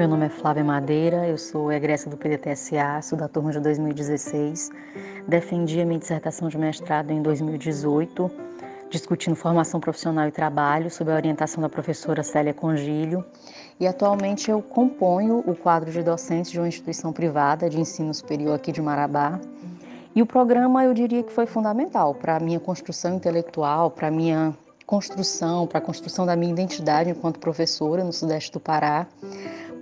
Meu nome é Flávia Madeira, eu sou egressa do PDTSA, sou da turma de 2016. Defendi a minha dissertação de mestrado em 2018, discutindo formação profissional e trabalho, sob a orientação da professora Célia Congílio. E atualmente eu componho o quadro de docentes de uma instituição privada de ensino superior aqui de Marabá. E o programa eu diria que foi fundamental para a minha construção intelectual, para a minha construção, para a construção da minha identidade enquanto professora no Sudeste do Pará,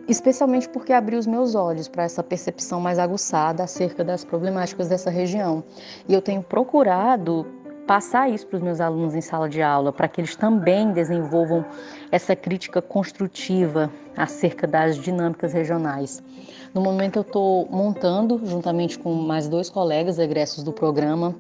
especialmente porque abriu os meus olhos para essa percepção mais aguçada acerca das problemáticas dessa região. E eu tenho procurado passar isso para os meus alunos em sala de aula, para que eles também desenvolvam essa crítica construtiva acerca das dinâmicas regionais. No momento eu estou montando, juntamente com mais dois colegas egressos do programa,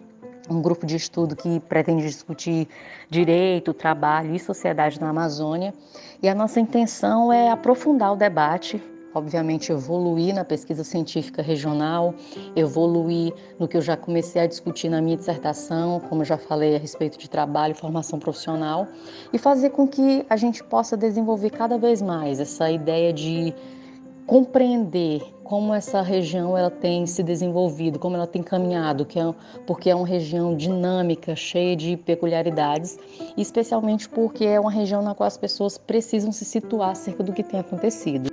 um grupo de estudo que pretende discutir direito, trabalho e sociedade na Amazônia. E a nossa intenção é aprofundar o debate, obviamente evoluir na pesquisa científica regional, evoluir no que eu já comecei a discutir na minha dissertação, como eu já falei a respeito de trabalho e formação profissional, e fazer com que a gente possa desenvolver cada vez mais essa ideia de compreender como essa região ela tem se desenvolvido, como ela tem caminhado, que é, porque é uma região dinâmica, cheia de peculiaridades, especialmente porque é uma região na qual as pessoas precisam se situar acerca do que tem acontecido.